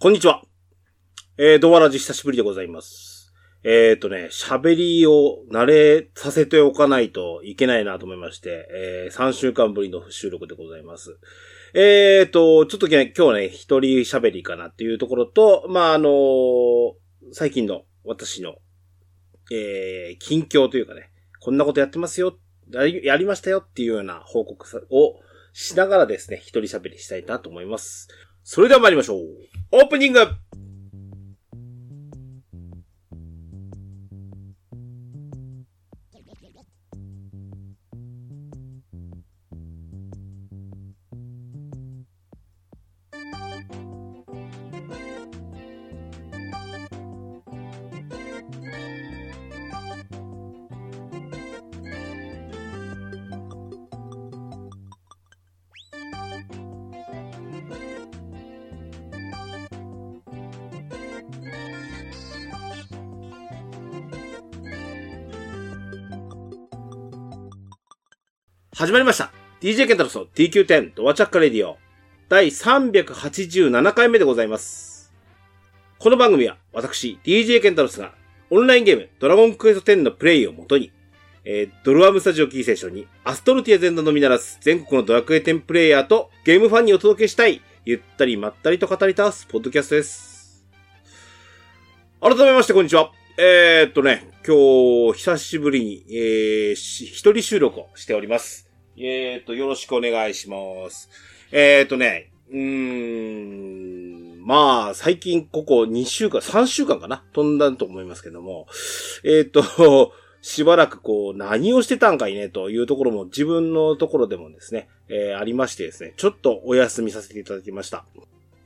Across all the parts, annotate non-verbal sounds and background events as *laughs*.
こんにちは。えー、ドワラジ久しぶりでございます。えーとね、喋りを慣れさせておかないといけないなと思いまして、えー、3週間ぶりの収録でございます。えーと、ちょっとね、今日ね、一人喋りかなっていうところと、まあ、あのー最近の私の、えー、近況というかね、こんなことやってますよ、やりましたよっていうような報告をしながらですね、一人喋りしたいなと思います。それでは参りましょう。オー始まりました。DJ ケンタロスの TQ10 ドアチャッカレディオ第387回目でございます。この番組は私 DJ ケンタロスがオンラインゲームドラゴンクエスト10のプレイをもとに、えードルアムスタジオキーセーションにアストルティア全土のみならず全国のドラクエ10プレイヤーとゲームファンにお届けしたいゆったりまったりと語り倒すポッドキャストです。改めましてこんにちは。えー、っとね、今日久しぶりに、えー、一人収録をしております。えー、と、よろしくお願いします。えー、とね、うーん、まあ、最近ここ2週間、3週間かな？飛んだと思いますけども、えー、と、*laughs* しばらくこう、何をしてたんかいね、というところも自分のところでもですね、えーありましてですね、ちょっとお休みさせていただきました。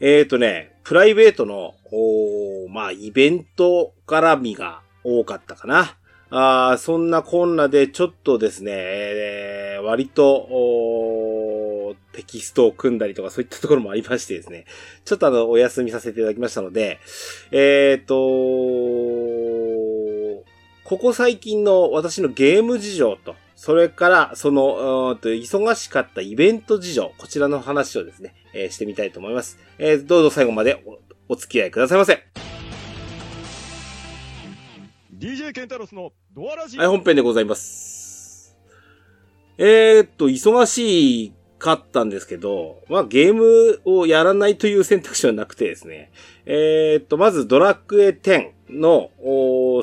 えー、とね、プライベートの、おまあ、イベント絡みが多かったかな。あそんなこんなで、ちょっとですね、えー割と、テキストを組んだりとかそういったところもありましてですね、ちょっとあの、お休みさせていただきましたので、えっ、とここ最近の私のゲーム事情と、それから、その、と忙しかったイベント事情、こちらの話をですね、えーしてみたいと思います。えーどうぞ最後までおお付き合いくださいませ。DJ ケンタロスのドアラジはい、本編でございます。えー、っと、忙しかったんですけど、まあゲームをやらないという選択肢はなくてですね。えー、っと、まずドラクエ10の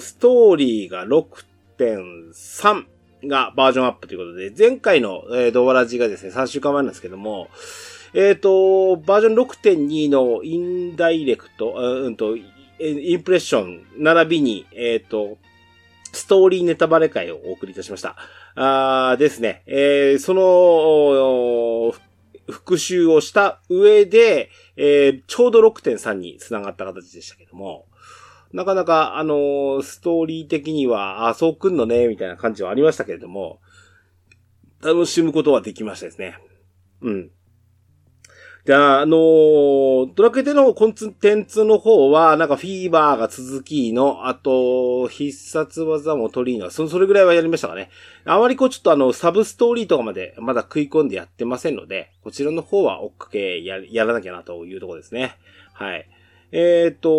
ストーリーが6.3がバージョンアップということで、前回の、えードアラジがですね、3週間前なんですけども、えーっと、バージョン6.2のインダイレクト、うんと、インプレッション、並びに、えーと、ストーリーネタバレ会をお送りいたしました。あーですね。えーその、復習をした上で、えーちょうど6.3に繋がった形でしたけども、なかなか、あのーストーリー的には、あ、そうくんのね、みたいな感じはありましたけれども、楽しむことはできましたですね。うん。で、ああのードラクエ10のコンテンツの方は、なんかフィーバーが続きの、あと、必殺技も取りの、そ、それぐらいはやりましたかね。あまりこうちょっとあの、サブストーリーとかまでまだ食い込んでやってませんので、こちらの方は追っかけや、やらなきゃなというところですね。はい。えっ、と、フ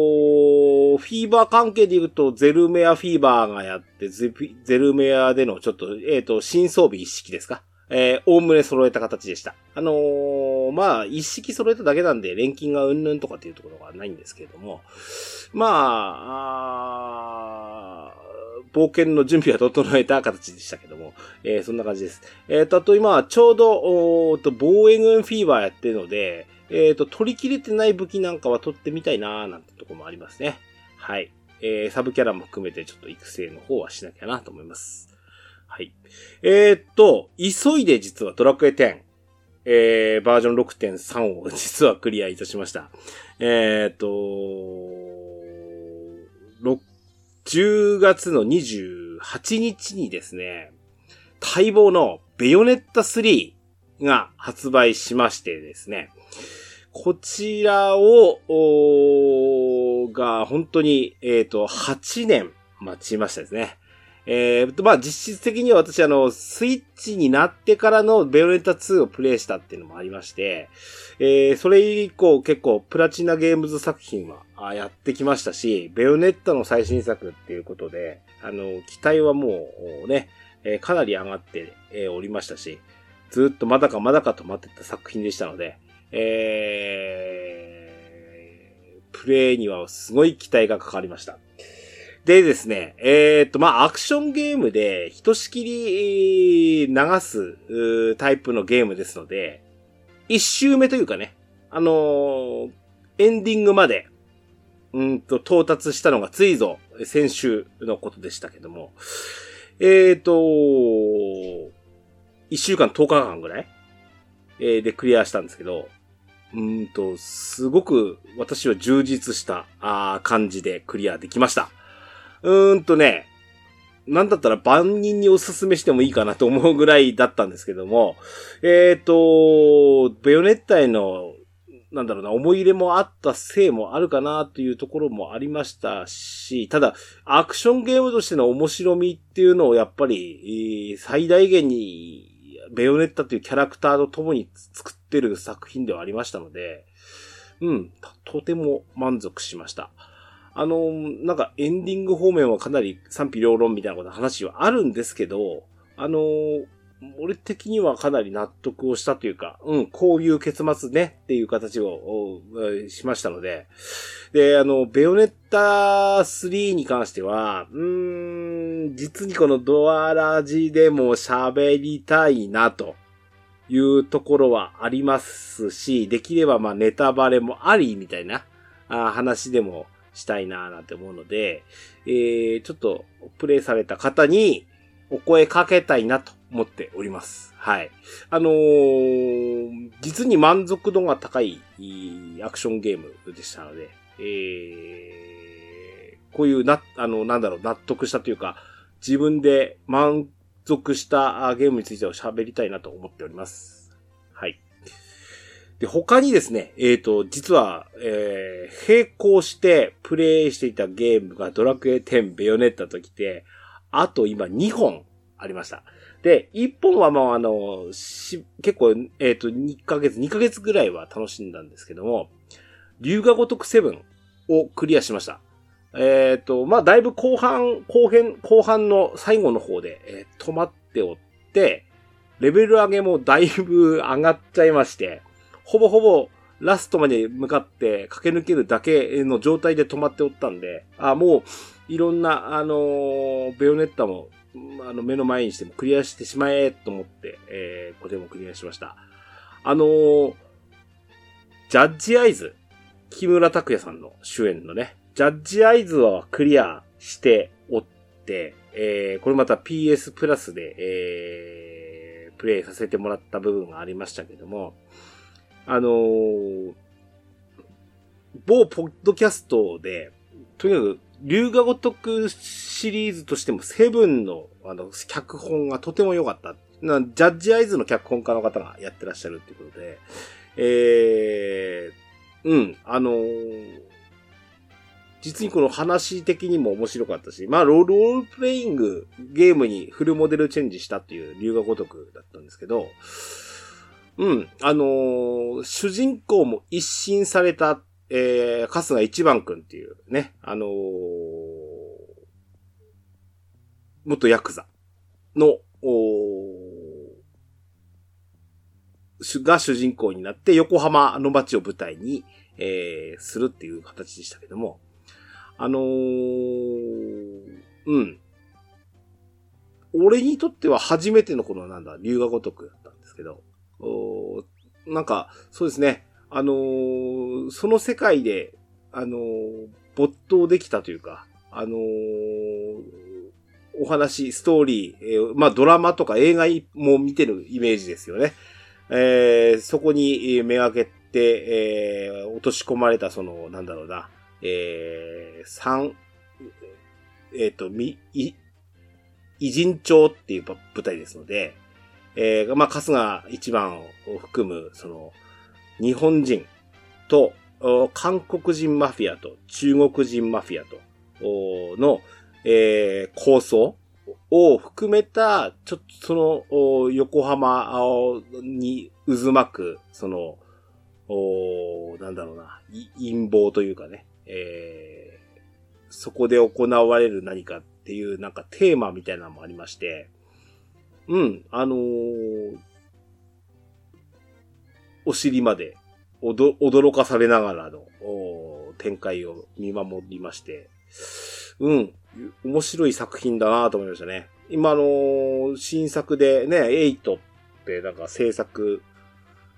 ィーバー関係で言うと、ゼルメアフィーバーがやって、ゼゼルメアでのちょっと、えっ、と、新装備一式ですかえー、おおむね揃えた形でした。あのーまあ、一式揃えただけなんで、錬金がうんぬんとかっていうところはないんですけれども、まあ、あ冒険の準備は整えた形でしたけども、えーそんな感じです。えっ、と、あと今、ちょうど、おと、防衛軍フィーバーやってるので、えっ、と、取り切れてない武器なんかは取ってみたいなーなんてとこもありますね。はい。えーサブキャラも含めてちょっと育成の方はしなきゃなと思います。はい。えーっと、急いで実はドラクエ10、えー、バージョン6.3を *laughs* 実はクリアいたしました。えーっと、ろ10月の28日にですね、待望のベヨネッタ3が発売しましてですね、こちらを、が、本当に、えっ、と、8年待ちましたですね。えー、まあ実質的には私あの、スイッチになってからのベヨネッタ2をプレイしたっていうのもありまして、えー、それ以降結構プラチナゲームズ作品はやってきましたし、ベヨネッタの最新作っていうことで、あの、期待はもうね、えー、かなり上がって、えー、おりましたし、ずっとまだかまだかと待ってた作品でしたので、えー、プレイにはすごい期待がかかりました。でですね、えー、っと、まあ、アクションゲームで、ひとしきり流すタイプのゲームですので、一周目というかね、あのー、エンディングまで、うんと、到達したのがついぞ、先週のことでしたけども、えー、っと、一週間10日間ぐらい、えー、でクリアしたんですけど、うんと、すごく私は充実したあ感じでクリアできました。うーんとね、なんだったら万人におすすめしてもいいかなと思うぐらいだったんですけども、えっ、ー、と、ベヨネッタへの、なんだろうな、思い入れもあったせいもあるかなというところもありましたし、ただ、アクションゲームとしての面白みっていうのをやっぱり、最大限に、ベヨネッタというキャラクターと共に作ってる作品ではありましたので、うん、とても満足しました。あの、なんかエンディング方面はかなり賛否両論みたいなこと話はあるんですけど、あの、俺的にはかなり納得をしたというか、うん、こういう結末ねっていう形をしましたので、で、あの、ベヨネッタ3に関しては、うーん、実にこのドアラジでも喋りたいなと。いうところはありますし、できればまあネタバレもありみたいな話でもしたいなーなんて思うので、えー、ちょっとプレイされた方にお声かけたいなと思っております。はい。あのー、実に満足度が高いアクションゲームでしたので、えー、こういうな、あの、なんだろう、納得したというか、自分で満足したゲームについては喋りたいなと思っております。で、他にですね、えっ、ー、と、実は、えー、並行してプレイしていたゲームがドラクエ10ベヨネッタときて、あと今2本ありました。で、1本はまああの、し、結構、えっ、ー、と、2ヶ月、2ヶ月ぐらいは楽しんだんですけども、龍が如く7をクリアしました。えっ、ー、と、まあだいぶ後半、後編、後半の最後の方で、えー、止まっておって、レベル上げもだいぶ上がっちゃいまして、ほぼほぼラストまで向かって駆け抜けるだけの状態で止まっておったんで、あ、もう、いろんな、あのー、ベヨネッタも、あの、目の前にしてもクリアしてしまえと思って、えー、これもクリアしました。あのー、ジャッジアイズ、木村拓哉さんの主演のね、ジャッジアイズはクリアしておって、えー、これまた PS プラスで、えー、プレイさせてもらった部分がありましたけども、あのー、某ポッドキャストで、とにかく、龍が如くシリーズとしても、セブンの、あの、脚本がとても良かった。なジャッジアイズの脚本家の方がやってらっしゃるっていうことで、えー、うん、あのー、実にこの話的にも面白かったし、まあロ、ールプレイングゲームにフルモデルチェンジしたっていう龍が如くだったんですけど、うん。あのー、主人公も一新された、えー、春日一番くんっていうね、あのー、元ヤクザの、が主人公になって横浜の街を舞台に、えー、するっていう形でしたけども、あのー、うん。俺にとっては初めてのこのなんだ、龍が如くだったんですけど、なんか、そうですね。あのー、その世界で、あのー、没頭できたというか、あのー、お話、ストーリー、えー、まあドラマとか映画も見てるイメージですよね。えー、そこにめがけて、えー、落とし込まれたその、なんだろうな、えー、三、えっ、ー、と、み、い、偉人帳っていう舞台ですので、えー、まあ、春日一番を含む、その、日本人と、韓国人マフィアと中国人マフィアと、の、えー、構想を含めた、ちょっとその、横浜に渦巻く、その、おなんだろうな、陰謀というかね、えー、そこで行われる何かっていうなんかテーマみたいなのもありまして、うん、あのー、お尻まで驚かされながらの展開を見守りまして、うん、面白い作品だなと思いましたね。今あの、新作でね、8ってなんか制作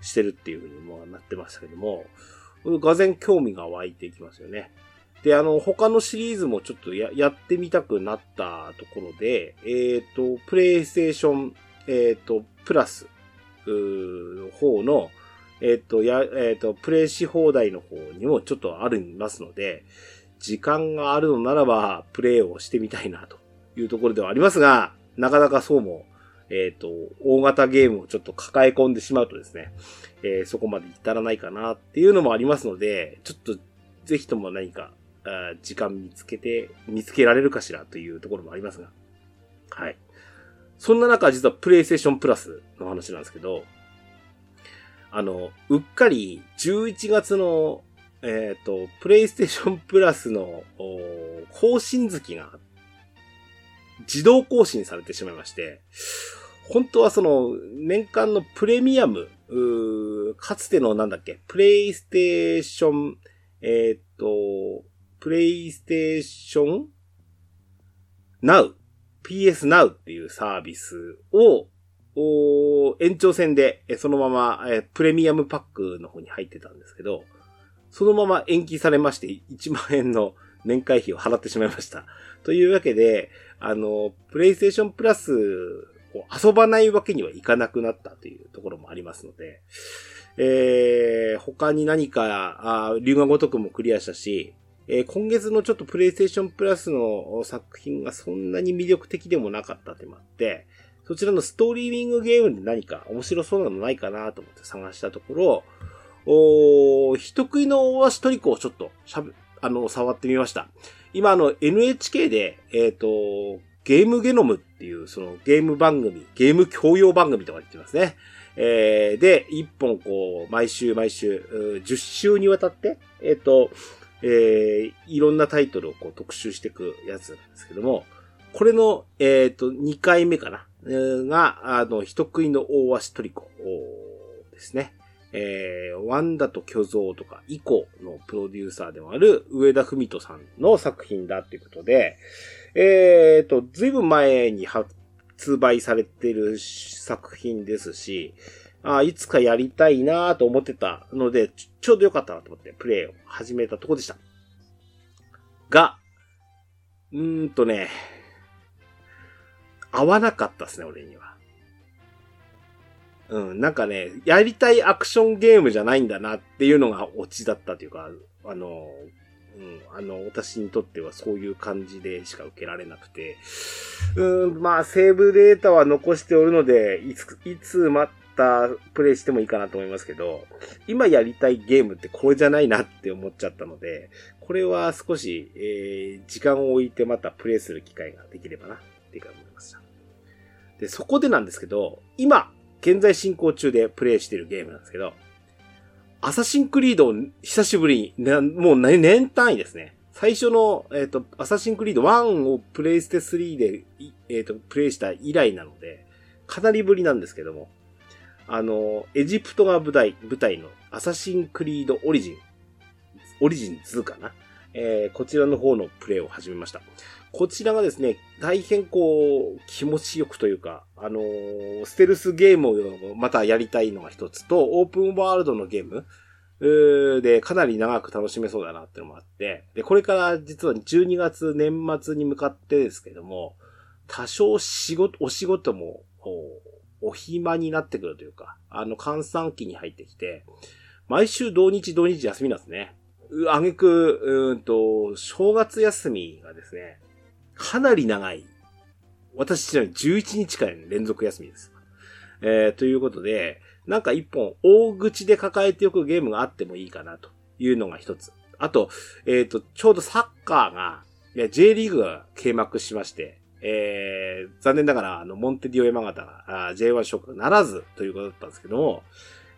してるっていうふうにもなってましたけども、がぜ興味が湧いていきますよね。で、あの、他のシリーズもちょっとややってみたくなったところで、えっ、ー、と、プレイステーション、えっ、ー、と、プラス、の方の、えっ、ー、と、や、えっ、と、プレイし放題の方にもちょっとありますので、時間があるのならば、プレイをしてみたいなというところではありますが、なかなかそうもえっ、と、大型ゲームをちょっと抱え込んでしまうとですね、え、そこまで至らないかなっていうのもありますので、ちょっとぜひとも何か、あ時間見つけて、見つけられるかしらというところもありますが。はい。そんな中、実はプレイステーションプラスの話なんですけど、あの、うっかり11月の、えっ、ー、と、プレイステーションプラスの更新月が自動更新されてしまいまして、本当はその、年間のプレミアム、かつてのなんだっけ、プレイステーション、えー、っと、プレイステーション Now、PS Now っていうサービスを、延長戦で、そのまま、プレミアムパックの方に入ってたんですけど、そのまま延期されまして、1万円の年会費を払ってしまいました。というわけで、あの、プレイステーションプラスこう遊ばないわけにはいかなくなったというところもありますので、えー、他に何か、あ龍が如くもクリアしたし、えー、今月のちょっとプレイステーションプラスの作品がそんなに魅力的でもなかったってもあって、そちらのストリーミングゲームで何か面白そうなのないかなと思って探したところ、お人食いの大足トリコをちょっとしゃべ、あの、触ってみました。今あの NHK で、えっ、ー、と、ゲームゲノムっていう、そのゲーム番組、ゲーム教養番組とか言ってますね。えー、で、一本こう、毎週毎週、10週にわたって、えっ、ー、と、えー、いろんなタイトルをこう特集していくやつなんですけども、これの、えっ、ー、と、2回目かな、えー、が、あの、人食いの大足トリコですね。えー、ワンダと巨像とか、イコのプロデューサーでもある上田文人さんの作品だっていうことで、えっ、ー、と、ずいぶん前に発売されてる作品ですし、あいつかやりたいなと思ってたのでち、ちょうどよかったなと思ってプレイを始めたとこでした。が、うーんとね、合わなかったですね、俺には。うん、なんかね、やりたいアクションゲームじゃないんだなっていうのがオチだったというか、あの、うん、あの、私にとってはそういう感じでしか受けられなくて、うん、まあ、セーブデータは残しておるので、いつ、いつまたプレイしてもいいかなと思いますけど、今やりたいゲームってこれじゃないなって思っちゃったので、これは少し、えー、時間を置いてまたプレイする機会ができればな、っていうか思いました。で、そこでなんですけど、今、現在進行中でプレイしてるゲームなんですけど、アサシンクリードを久しぶりに、もう年単位ですね。最初の、えっ、ー、と、アサシンクリード1をプレイステ3で、えっ、ー、と、プレイした以来なので、かなりぶりなんですけども、あの、エジプトが舞台、舞台のアサシンクリードオリジン、オリジン2かな。えー、こちらの方のプレイを始めました。こちらがですね、大変こう、気持ちよくというか、あのー、ステルスゲームをまたやりたいのが一つと、オープンワールドのゲームで、かなり長く楽しめそうだなっていうのもあって、で、これから実は12月年末に向かってですけども、多少仕事、お仕事も、お暇になってくるというか、あの、換算期に入ってきて、毎週土日土日休みなんですね。あげく、うんと、正月休みがですね、かなり長い。私ちなみに11日間連続休みです。えー、ということで、なんか一本大口で抱えておくゲームがあってもいいかなというのが一つ。あと、えっ、ー、と、ちょうどサッカーが、いや、J リーグが閉幕しまして、えー、残念ながら、あの、モンテディオ山形が J1 昇格ならずということだったんですけども、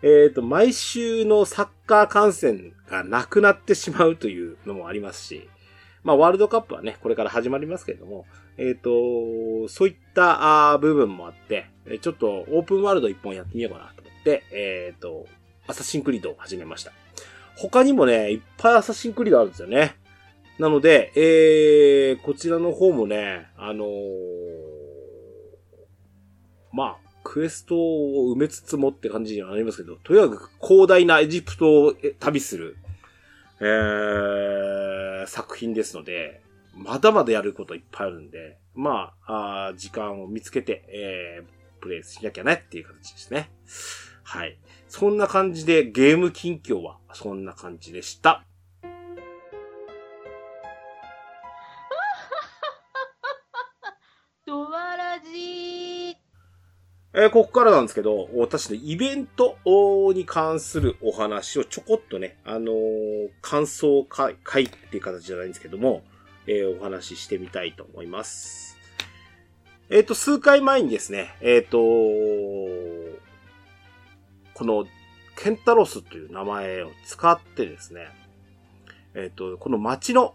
えっ、ー、と、毎週のサッカー観戦がなくなってしまうというのもありますし、まあ、ワールドカップはね、これから始まりますけれども、えっ、ー、と、そういったあ部分もあって、ちょっとオープンワールド一本やってみようかなと思って、えっ、ー、と、アサシンクリードを始めました。他にもね、いっぱいアサシンクリードあるんですよね。なので、えー、こちらの方もね、あのー、まあ、クエストを埋めつつもって感じにはなりますけど、とにかく広大なエジプトを旅する、えー、作品ですので、まだまだやることいっぱいあるんで、まあ、あ時間を見つけて、えー、プレイしなきゃねっていう形ですね。はい。そんな感じでゲーム近況はそんな感じでした。えー、ここからなんですけど、私のイベントに関するお話をちょこっとね、あのー、感想会会っていう形じゃないんですけども、えー、お話ししてみたいと思います。えっ、と、数回前にですね、えっ、と、この、ケンタロスという名前を使ってですね、えっ、と、この街の、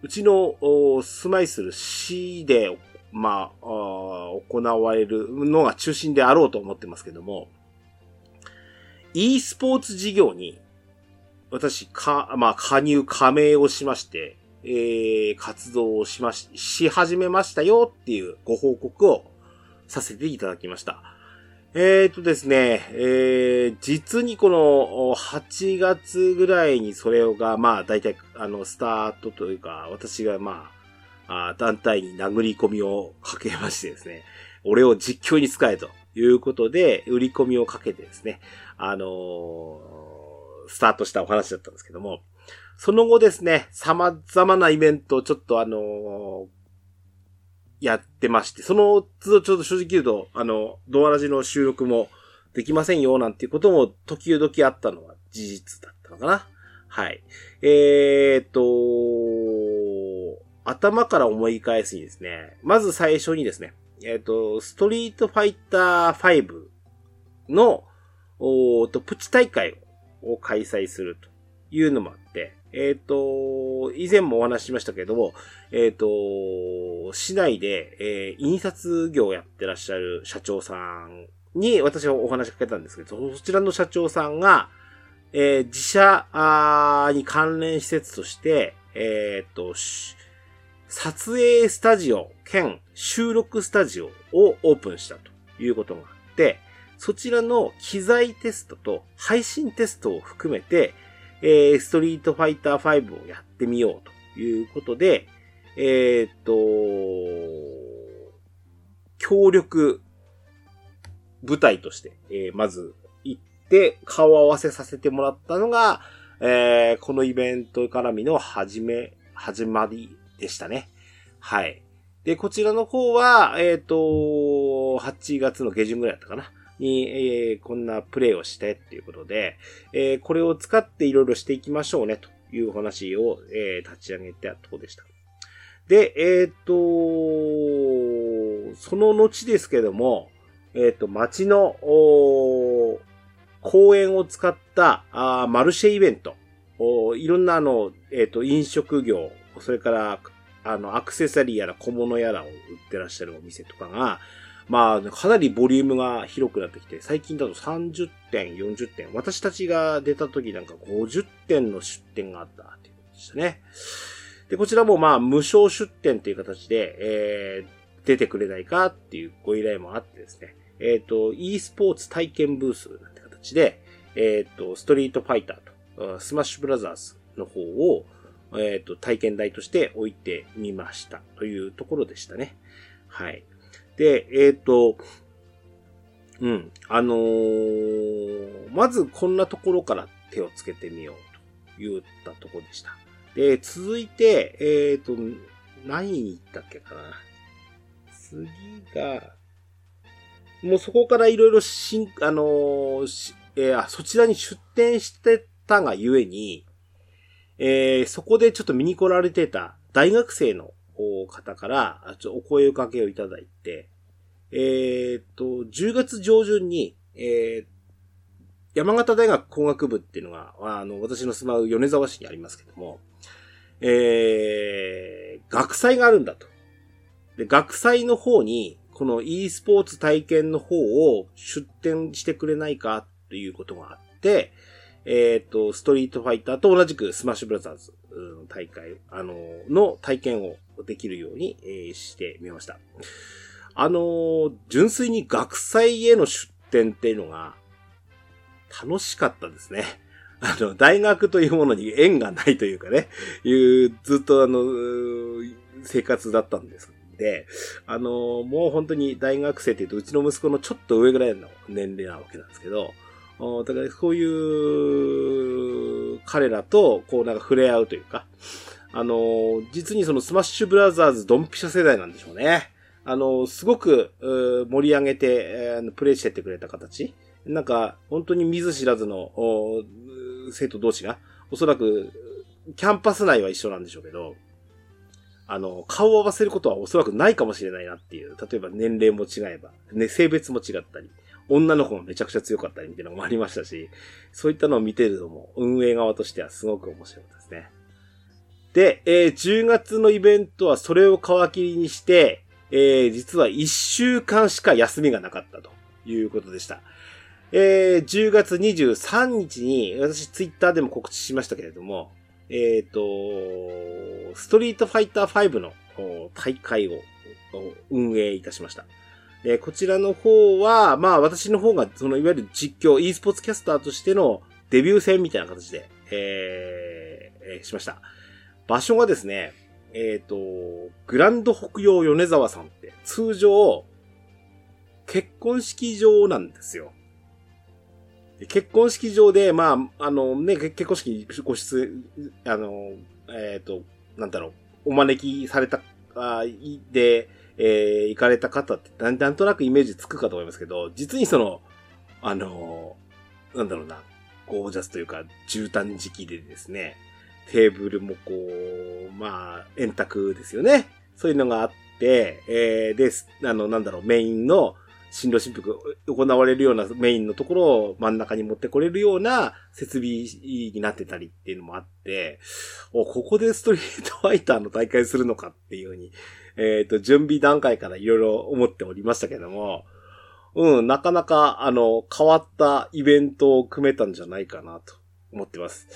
うちの住まいする市でまあ、行われるのが中心であろうと思ってますけども、e スポーツ事業に、私、か、まあ、加入、加盟をしまして、えー、活動をしまし、し始めましたよっていうご報告をさせていただきました。えーとですね、えー、実にこの8月ぐらいにそれが、まあ大体、あの、スタートというか、私がまあ、あ団体に殴り込みをかけましてですね、俺を実況に使えということで、売り込みをかけてですね、あのー、スタートしたお話だったんですけども、その後ですね、様々なイベントをちょっとあのー、やってまして、その都度ちょっと正直言うと、あの、ドアラジの収録もできませんよ、なんていうことも時々あったのは事実だったのかな。はい。えー、っと、頭から思い返すにですね、まず最初にですね、えっ、ー、と、ストリートファイター5の、おと、プチ大会を開催するというのもあって、えっ、ー、と、以前もお話ししましたけども、えっ、ー、と、市内で、え印刷業をやってらっしゃる社長さんに私はお話しかけたんですけど、そちらの社長さんが、え自社に関連施設として、えっ、と、撮影スタジオ兼収録スタジオをオープンしたということがあって、そちらの機材テストと配信テストを含めて、えー、ストリートファイター5をやってみようということで、えー、っと、協力舞台として、えー、まず行って顔合わせさせてもらったのが、えー、このイベント絡みの始め、始まりでしたね。はい。で、こちらの方は、えっ、ー、と、8月の下旬ぐらいだったかな。に、えー、こんなプレイをしてっていうことで、えー、これを使っていろいろしていきましょうねという話を、えー、立ち上げたとこでした。で、えっ、と、その後ですけども、えっ、と、街の、公園を使ったあマルシェイベント、いろんなあの、えっ、と、飲食業、それからあの、アクセサリーやら小物やらを売ってらっしゃるお店とかが、まあ、かなりボリュームが広くなってきて、最近だと30点、40点、私たちが出た時なんか50点の出店があったっていうことでしたね。で、こちらもまあ、無償出店っていう形で、えー、出てくれないかっていうご依頼もあってですね、えっ、ー、と、e スポーツ体験ブースなんて形で、えっ、ー、と、ストリートファイターと、スマッシュブラザーズの方を、えっ、ー、と、体験台として置いてみましたというところでしたね。はい。で、えっ、ー、と、うん、あのー、まずこんなところから手をつけてみようと言ったところでした。で、続いて、えっ、と、何に行ったっけかな。次が、もうそこからいろいろしん、あのー、えー、そちらに出店してたがゆえに、えー、そこでちょっと見に来られてた大学生の方から、ちょお声をかけをいただいて、えーっと、10月上旬に、えー山形大学工学部っていうのが、あの、私の住まう米沢市にありますけども、えー、学祭があるんだと。で、学祭の方に、この e スポーツ体験の方を出展してくれないかということがあって、えっ、と、ストリートファイターと同じくスマッシュブラザーズの大会、あの、の体験をできるように、えーしてみました。あの、純粋に学祭への出展っていうのが楽しかったですね。*laughs* あの、大学というものに縁がないというかね、いう、ずっとあの、生活だったんです。で、あの、もう本当に大学生って言うと、うちの息子のちょっと上ぐらいの年齢なわけなんですけど、だからそういう彼らと、こうなんか触れ合うというか、あの、実にそのスマッシュブラザーズドンピシャ世代なんでしょうね。あの、すごく盛り上げて、プレイしてってくれた形。なんか、本当に見ず知らずの生徒同士が、おそらく、キャンパス内は一緒なんでしょうけど、あの、顔を合わせることはおそらくないかもしれないなっていう。例えば年齢も違えば、ね、性別も違ったり、女の子もめちゃくちゃ強かったりみたいなのもありましたし、そういったのを見てるのも、運営側としてはすごく面白かったですね。で、えー10月のイベントはそれを皮切りにして、えー実は1週間しか休みがなかったということでした。えー10月23日に、私ツイッターでも告知しましたけれども、えっ、と、ストリートファイター5の大会を運営いたしました。えーこちらの方は、まあ私の方が、そのいわゆる実況、e スポーツキャスターとしてのデビュー戦みたいな形で、えーえーしました。場所がですね、えっ、と、グランド北洋米沢さんって、通常、結婚式場なんですよ。結婚式場で、まあ、あのね、結婚式ご出、あの、えっ、と、なんだろう、お招きされた、あで、えー行かれた方ってなん、なんとなくイメージつくかと思いますけど、実にその、あの、なんだろうな、ゴージャスというか、絨毯敷きでですね、テーブルもこう、まあ、円卓ですよね。そういうのがあって、えー、で、すあの、なんだろう、メインの、新郎新婦行われるようなメインのところを真ん中に持ってこれるような設備になってたりっていうのもあって、お、ここでストリートファイターの大会するのかっていうふうに、えっ、と、準備段階からいろいろ思っておりましたけども、うん、なかなか、あの、変わったイベントを組めたんじゃないかなと思ってます。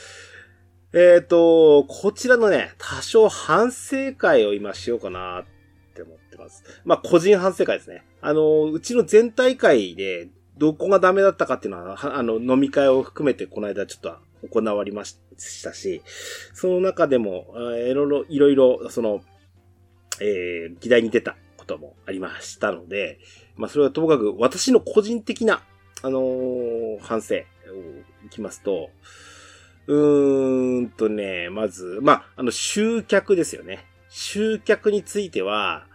えっ、と、こちらのね、多少反省会を今しようかなって思ってます。まあ、個人反省会ですね。あの、うちの全体会で、どこがダメだったかっていうのは、あの、飲み会を含めてこの間ちょっと行われましたし、その中でも、いろいろ、いろいろ、その、えー、議題に出たこともありましたので、まあ、それはともかく私の個人的な、あのー反省をいきますと、うーんとね、まず、まあ、あの、集客ですよね。集客については、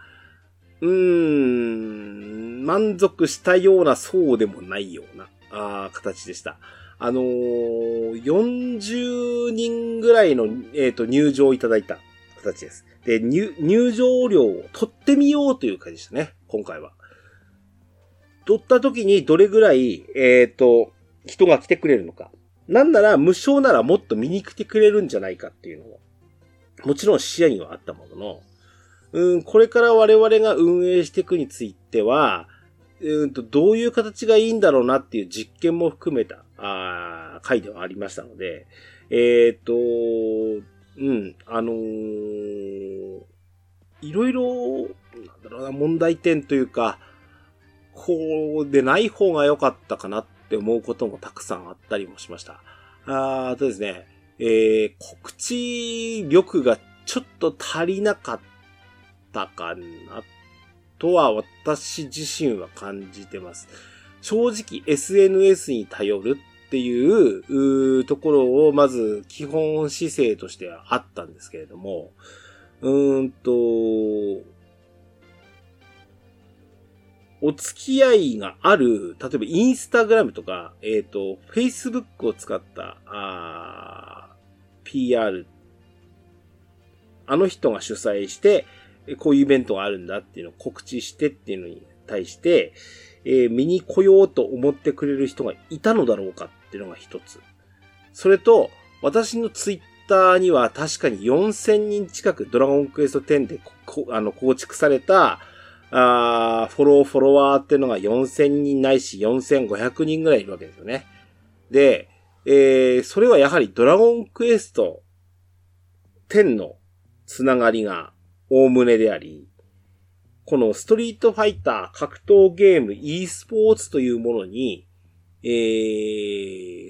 うーん、満足したような、そうでもないような、あ形でした。あのー、40人ぐらいの、えっ、と、入場いただいた形です。で、入、入場料を取ってみようという感じでしたね、今回は。取った時にどれぐらい、えっ、と、人が来てくれるのか。なんなら無償ならもっと見に来てくれるんじゃないかっていうのも、もちろん視野にはあったものの、うん、これから我々が運営していくについては、うんと、どういう形がいいんだろうなっていう実験も含めた、あ回ではありましたので、えっ、と、うん、あのーいろいろ、なんだろうな、問題点というか、こうでない方が良かったかなって思うこともたくさんあったりもしました。あとですね、えー、告知力がちょっと足りなかったかな、とは私自身は感じてます。正直 SNS に頼るっていうところをまず基本姿勢としてはあったんですけれども、うーんと、お付き合いがある、例えばインスタグラムとか、えっ、と、Facebook を使った、あ PR、あの人が主催して、こういうイベントがあるんだっていうのを告知してっていうのに対して、えー、見に来ようと思ってくれる人がいたのだろうかっていうのが一つ。それと、私のツイッターには確かに4000人近くドラゴンクエスト10であの構築された、あフォロー、フォロワーっていうのが4000人ないし4500人ぐらいいるわけですよね。で、えー、それはやはりドラゴンクエスト10のつながりが大胸であり、このストリートファイター格闘ゲーム e スポーツというものに、え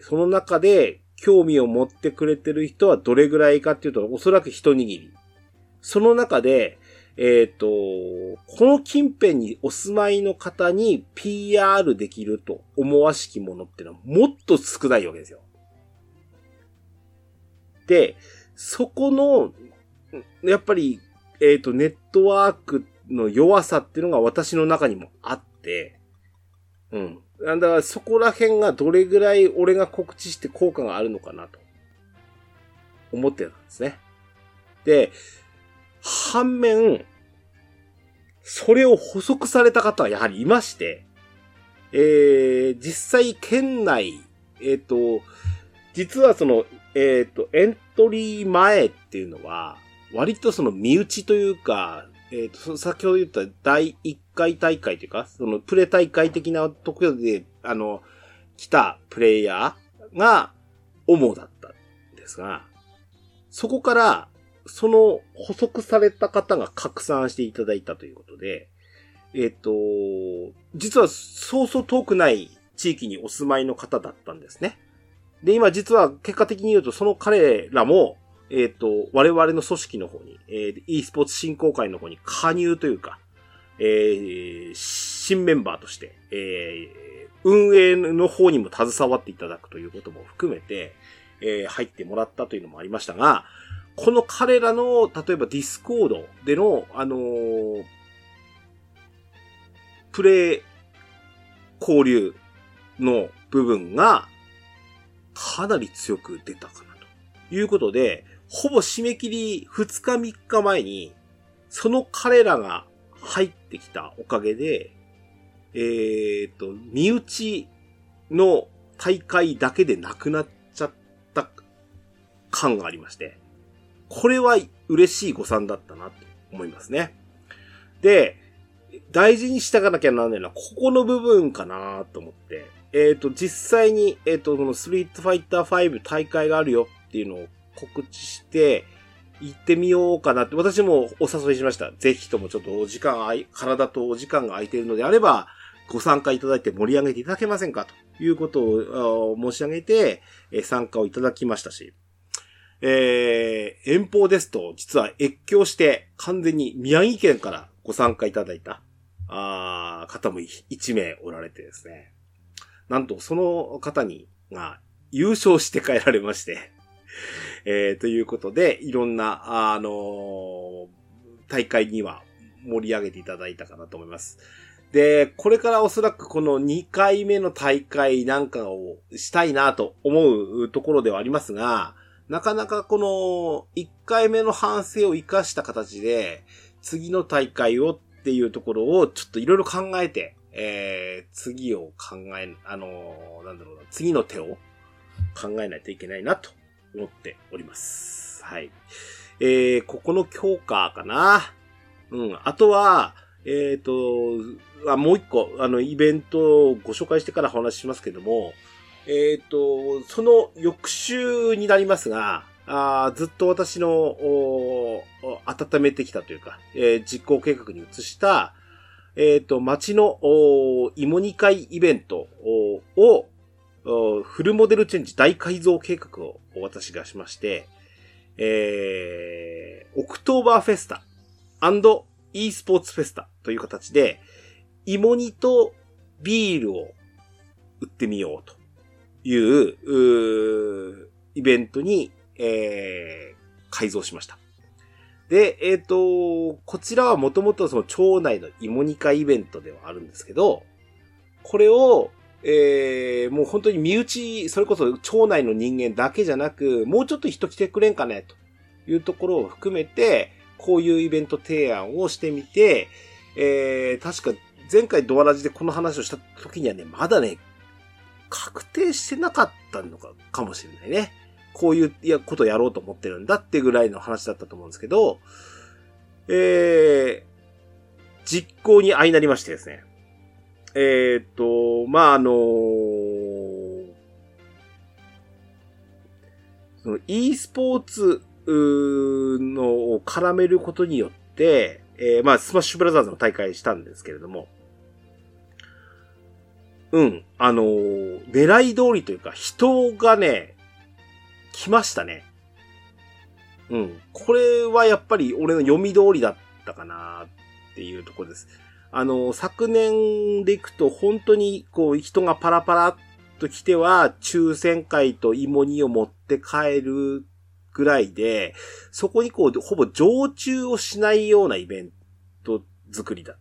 ー、その中で興味を持ってくれてる人はどれぐらいかっていうと、おそらく一握り。その中で、えっ、ー、と、この近辺にお住まいの方に PR できると思わしきものっていうのはもっと少ないわけですよ。で、そこの、やっぱり、えっ、ー、と、ネットワークの弱さっていうのが私の中にもあって、うん。だからそこら辺がどれぐらい俺が告知して効果があるのかなと思ってたんですね。で、反面、それを補足された方はやはりいまして、えー、実際県内、えっ、ー、と、実はその、えっ、ー、と、エントリー前っていうのは、割とその身内というか、えっ、ー、と、先ほど言った第1回大会というか、そのプレ大会的なところで、あの、来たプレイヤーが主だったんですが、そこから、その補足された方が拡散していただいたということで、えっ、ー、と、実はそうそう遠くない地域にお住まいの方だったんですね。で、今実は結果的に言うとその彼らも、えっ、ー、と、我々の組織の方に、えー、e スポーツ振興会の方に加入というか、えー、新メンバーとして、えー、運営の方にも携わっていただくということも含めて、えー、入ってもらったというのもありましたが、この彼らの、例えば Discord での、あのー、プレイ交流の部分が、かなり強く出たかなということで、ほぼ締め切り2日3日前に、その彼らが入っててきたおかげで、えっ、ー、と、身内の大会だけでなくなっちゃった感がありまして、これは嬉しい誤算だったなと思いますね。で、大事にしたかなきゃならないのは、ここの部分かなと思って、えっ、ー、と、実際に、えっ、ー、と、このストリートファイター5大会があるよっていうのを告知して、行ってみようかなって、私もお誘いしました。ぜひともちょっとお時間あい、体とお時間が空いているのであれば、ご参加いただいて盛り上げていただけませんか？ということを申し上げて、参加をいただきましたし、えー、遠方ですと、実は越境して完全に宮城県からご参加いただいた、あ方も1名おられてですね。なんとその方に、が優勝して帰られまして、えー、ということで、いろんな、あのー、大会には盛り上げていただいたかなと思います。で、これからおそらくこの2回目の大会なんかをしたいなと思うところではありますが、なかなかこの1回目の反省を活かした形で、次の大会をっていうところをちょっといろいろ考えて、えー、次を考え、あのー、なんだろうな、次の手を考えないといけないなと思っております。はい。えー、ここの強化かな。うん。あとは、えっ、ー、と、あ、もう一個、あの、イベントをご紹介してからお話ししますけども、えっ、ー、と、その翌週になりますが、あずっと私の、温めてきたというか、えー、実行計画に移した、えっ、ー、と、町の、芋煮会イベントを、フルモデルチェンジ大改造計画を私がしまして、えー、オクトーバーフェスタ &e スポーツフェスタという形で、芋煮とビールを売ってみようという、うイベントに、えー、改造しました。で、えっ、ー、と、こちらはもともとその町内の芋煮会イベントではあるんですけど、これを、えー、もう本当に身内、それこそ町内の人間だけじゃなく、もうちょっと人来てくれんかね、というところを含めて、こういうイベント提案をしてみて、えー、確か前回ドアラジでこの話をした時にはね、まだね、確定してなかったのか、かもしれないね。こういういやことやろうと思ってるんだってぐらいの話だったと思うんですけど、えー、実行に相なりましてですね。えー、と、まあ、あのー、その e スポーツのを絡めることによって、えー、まあ、スマッシュブラザーズの大会したんですけれども、うん、あのー、狙い通りというか、人がね、来ましたね。うん。これはやっぱり俺の読み通りだったかなっていうところです。あの、昨年でいくと本当にこう人がパラパラっと来ては抽選会と芋煮を持って帰るぐらいで、そこにこうほぼ常駐をしないようなイベント作りだ、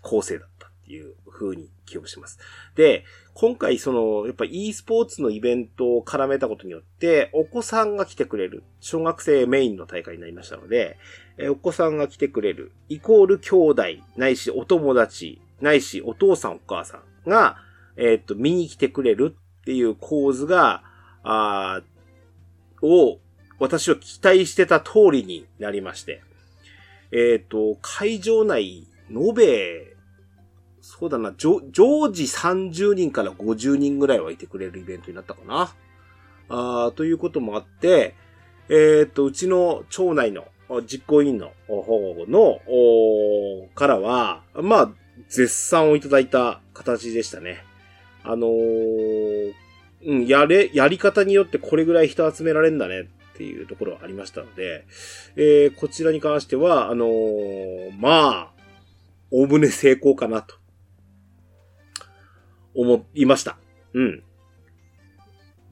構成だったっていう風に記憶します。で、今回その、やっぱ e スポーツのイベントを絡めたことによって、お子さんが来てくれる、小学生メインの大会になりましたので、えお子さんが来てくれる、イコール兄弟、ないしお友達、ないしお父さんお母さんが、えー、っと、見に来てくれるっていう構図が、あを、私は期待してた通りになりまして、えっ、と、会場内、延べそうだな、常時30人から50人ぐらいはいてくれるイベントになったかな。あということもあって、えっ、と、うちの町内の実行委員の方の、からは、まあ、絶賛をいただいた形でしたね。あのー、うん、やれ、やり方によってこれぐらい人集められるんだねっていうところはありましたので、えー、こちらに関しては、あのー、まあ、おおむね成功かなと思いました。うん。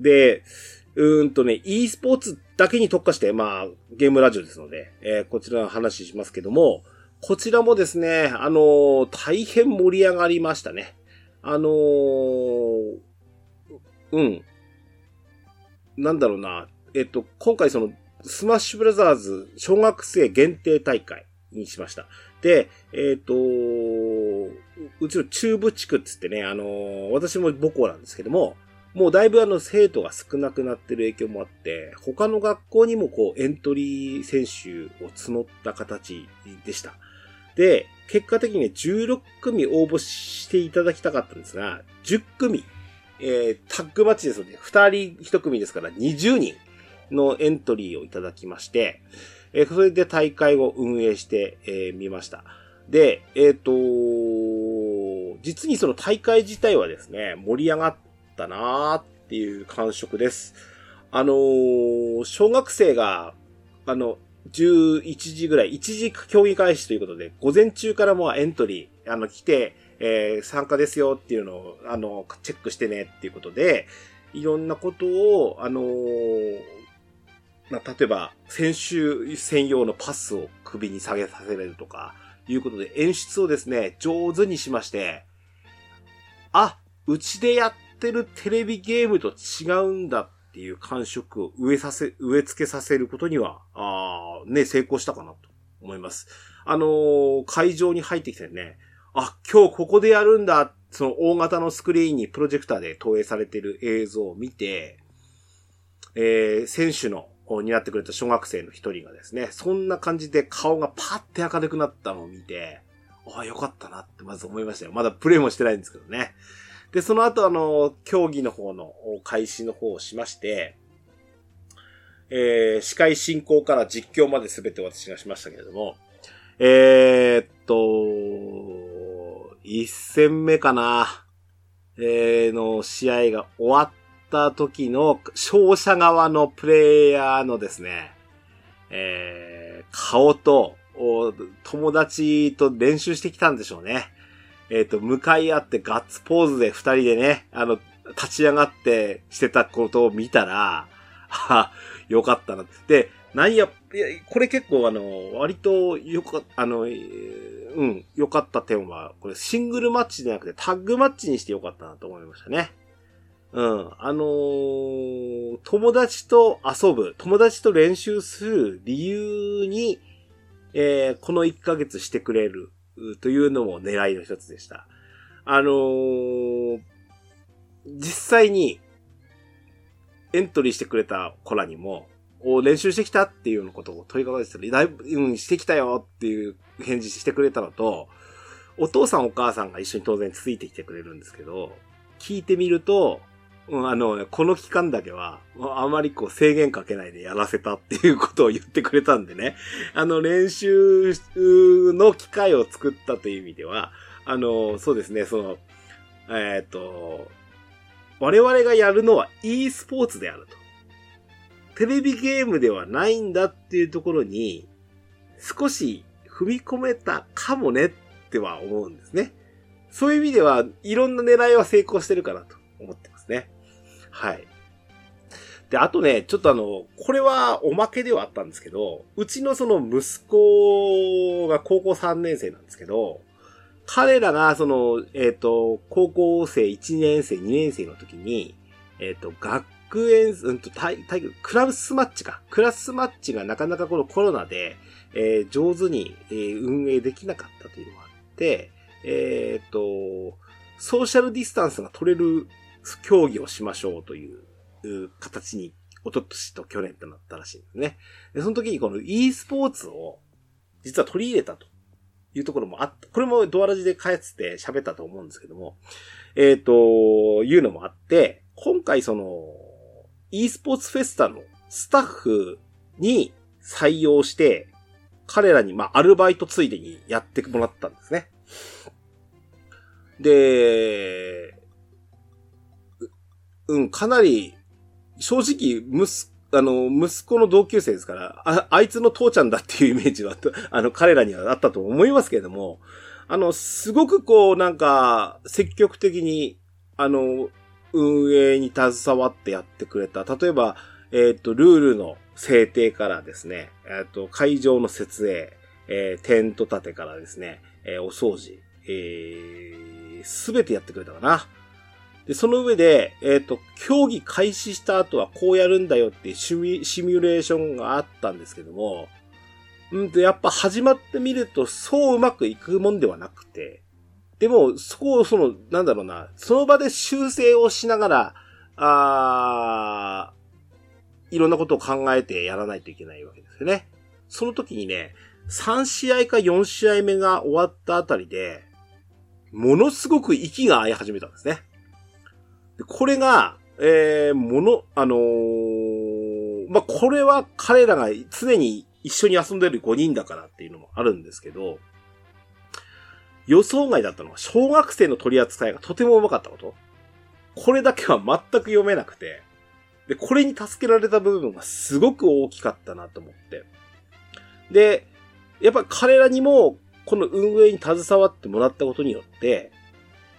で、うーんとね、e スポーツだけに特化して、まあ、ゲームラジオですので、えー、こちらの話しますけども、こちらもですね、あのー、大変盛り上がりましたね。あのー、うん。なんだろうな。えっと、今回その、スマッシュブラザーズ小学生限定大会にしました。で、えっ、と、うちの中部地区っつってね、あのー、私も母校なんですけども、もうだいぶあの生徒が少なくなってる影響もあって、他の学校にもこうエントリー選手を募った形でした。で、結果的にね、16組応募していただきたかったんですが、10組、えー、タッグマッチですので、2人1組ですから20人のエントリーをいただきまして、えー、それで大会を運営してみ、えー、ました。で、えっ、と、実にその大会自体はですね、盛り上がったなーっていう感触です。あの、小学生が、あの、11時ぐらい、1時競技開始ということで、午前中からもうエントリー、あの、来て、えー、参加ですよっていうのを、あの、チェックしてねっていうことで、いろんなことを、あのー、まあ、例えば、選手専用のパスを首に下げさせれるとか、いうことで演出をですね、上手にしまして、あ、うちでやってるテレビゲームと違うんだっていう感触を植えさせ、植え付けさせることには、あね、成功したかなと思います。あのー、会場に入ってきてね、あ、今日ここでやるんだ、その大型のスクリーンにプロジェクターで投影されてる映像を見て、えー、選手の担ってくれた小学生の一人がですね、そんな感じで顔がパッて明るくなったのを見て、ああ、よかったなってまず思いましたよ。まだプレイもしてないんですけどね。で、その後あの、競技の方の開始の方をしまして、えー、司会進行から実況まで全て私がしましたけれども、えー、っと、一戦目かな、えー、の試合が終わっった時の勝者側のプレイヤーのですね、えー、顔と、友達と練習してきたんでしょうね。えっ、ー、と、向かい合ってガッツポーズで二人でね、あの、立ち上がってしてたことを見たら、あ、よかったな。で、なんや、これ結構あの、割とよか、あの、うん、良かった点は、これシングルマッチじゃなくてタッグマッチにしてよかったなと思いましたね。うん。あのー、友達と遊ぶ、友達と練習する理由に、えー、この1ヶ月してくれるというのも狙いの一つでした。あのー、実際にエントリーしてくれた子らにも、お練習してきたっていうようなことを問いかけてたら、だいぶ、うん、してきたよっていう返事してくれたのと、お父さんお母さんが一緒に当然ついてきてくれるんですけど、聞いてみると、あの、この期間だけは、あまりこう制限かけないでやらせたっていうことを言ってくれたんでね、あの、練習の機会を作ったという意味では、あの、そうですね、その、えっ、ー、と、我々がやるのは e スポーツであると。テレビゲームではないんだっていうところに、少し踏み込めたかもねっては思うんですね。そういう意味では、いろんな狙いは成功してるかなと思ってますね。はい。で、あとね、ちょっとあの、これはおまけではあったんですけど、うちのその息子が高校3年生なんですけど、彼らがその、えっ、ー、と、高校生1年生、2年生の時に、えっ、ー、と、学園、うんと、体、体、クラスマッチか。クラスマッチがなかなかこのコロナで、えー、上手に、えー、運営できなかったというのがあって、えっ、と、ソーシャルディスタンスが取れる競技をしましょうという形に、おととしと去年となったらしいんですね。で、その時にこの e スポーツを実は取り入れたというところもあった。これもドアラジで帰って喋ったと思うんですけども、えっ、ー、と、いうのもあって、今回その e スポーツフェスタのスタッフに採用して、彼らに、まあ、アルバイトついでにやってもらったんですね。で、うん、かなり、正直、息、あの、息子の同級生ですから、あ、あいつの父ちゃんだっていうイメージは、*laughs* あの、彼らにはあったと思いますけれども、あの、すごくこう、なんか、積極的に、あの、運営に携わってやってくれた。例えば、えっ、ー、と、ルールの制定からですね、えっ、ー、と、会場の設営、えー、テント立てからですね、えー、お掃除、えす、べてやってくれたかな。で、その上で、えっ、ー、と、競技開始した後はこうやるんだよってシミュレーションがあったんですけども、うんと、やっぱ始まってみるとそううまくいくもんではなくて、でも、そこをその、なんだろうな、その場で修正をしながら、あいろんなことを考えてやらないといけないわけですよね。その時にね、3試合か4試合目が終わったあたりで、ものすごく息が合い始めたんですね。これが、えー、もの、あのー、まあ、これは彼らが常に一緒に遊んでる5人だからっていうのもあるんですけど、予想外だったのは小学生の取り扱いがとてもうまかったこと。これだけは全く読めなくて、で、これに助けられた部分がすごく大きかったなと思って。で、やっぱ彼らにも、この運営に携わってもらったことによって、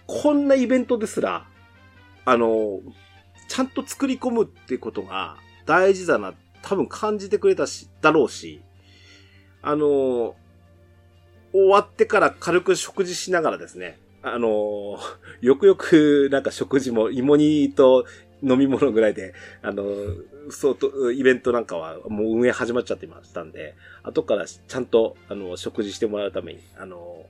こんなイベントですら、あの、ちゃんと作り込むってことが大事だな、多分感じてくれたし、だろうし、あの、終わってから軽く食事しながらですね、あの、よくよくなんか食事も芋煮と飲み物ぐらいで、あの、そうと、イベントなんかはもう運営始まっちゃってましたんで、後からちゃんと、あの、食事してもらうために、あの、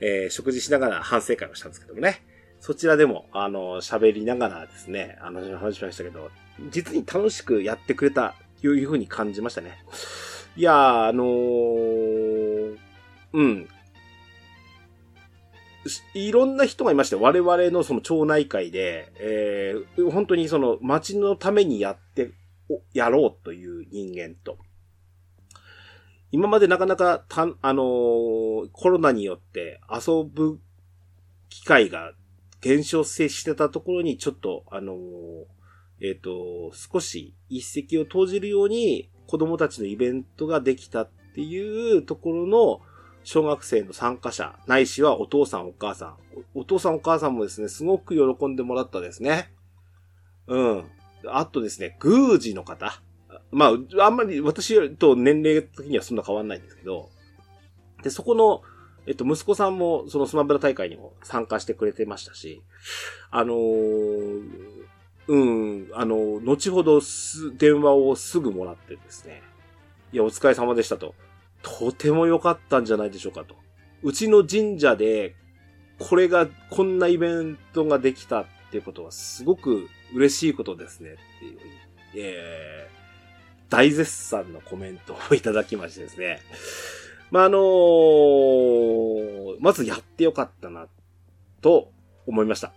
えー、食事しながら反省会をしたんですけどもね。そちらでも、あの、喋りながらですね、あの、話しましたけど、実に楽しくやってくれた、というふうに感じましたね。いや、あのー、うん。いろんな人がいまして、我々のその町内会で、えー、本当にその町のためにやって、やろうという人間と、今までなかなかた、あのー、コロナによって遊ぶ機会が減少性してたところにちょっと、あのえっ、ー、と、少し一石を投じるように子供たちのイベントができたっていうところの小学生の参加者、ないしはお父さんお母さん。お父さんお母さんもですね、すごく喜んでもらったですね。うん。あとですね、宮司の方。まあ、あんまり私と年齢的にはそんな変わんないんですけど、で、そこの、えっと、息子さんも、そのスマブラ大会にも参加してくれてましたし、あのー、うん、あの、後ほどす、電話をすぐもらってですね、いや、お疲れ様でしたと。とても良かったんじゃないでしょうかと。うちの神社で、これが、こんなイベントができたっていうことはすごく嬉しいことですねっていう、えー、大絶賛のコメントをいただきましてですね。まあ、あのー、まずやってよかったな、と思いました。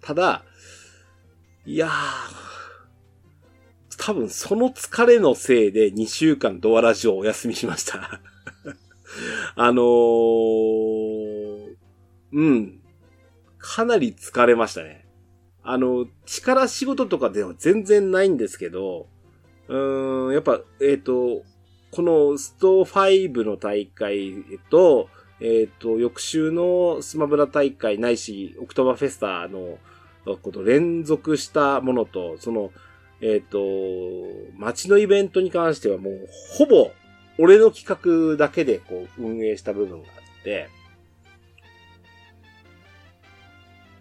ただ、いやー、多分その疲れのせいで2週間ドアラジオをお休みしました *laughs* あのー、うん。かなり疲れましたね。あの、力仕事とかでは全然ないんですけど、うーん、やっぱ、えっ、ー、と、このスト5の大会と、えっ、ー、と、翌週のスマブラ大会ないし、オクトバフェスタの、こと連続したものと、その、えっ、ー、と、街のイベントに関してはもう、ほぼ、俺の企画だけでこう、運営した部分があって、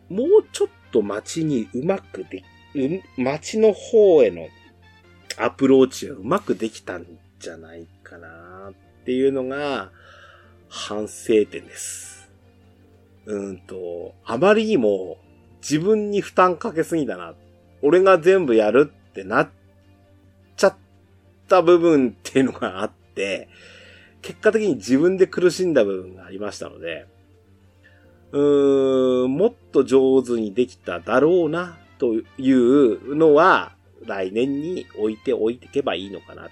もうちょっと街にうまくで、街の方へのアプローチがうまくできたんじゃないかなっていうのが反省点です。うんと、あまりにも自分に負担かけすぎだな。俺が全部やるってなっちゃった部分っていうのがあって、結果的に自分で苦しんだ部分がありましたので、うーん、もっと上手にできただろうな、というのは、来年に置いておいていけばいいのかな。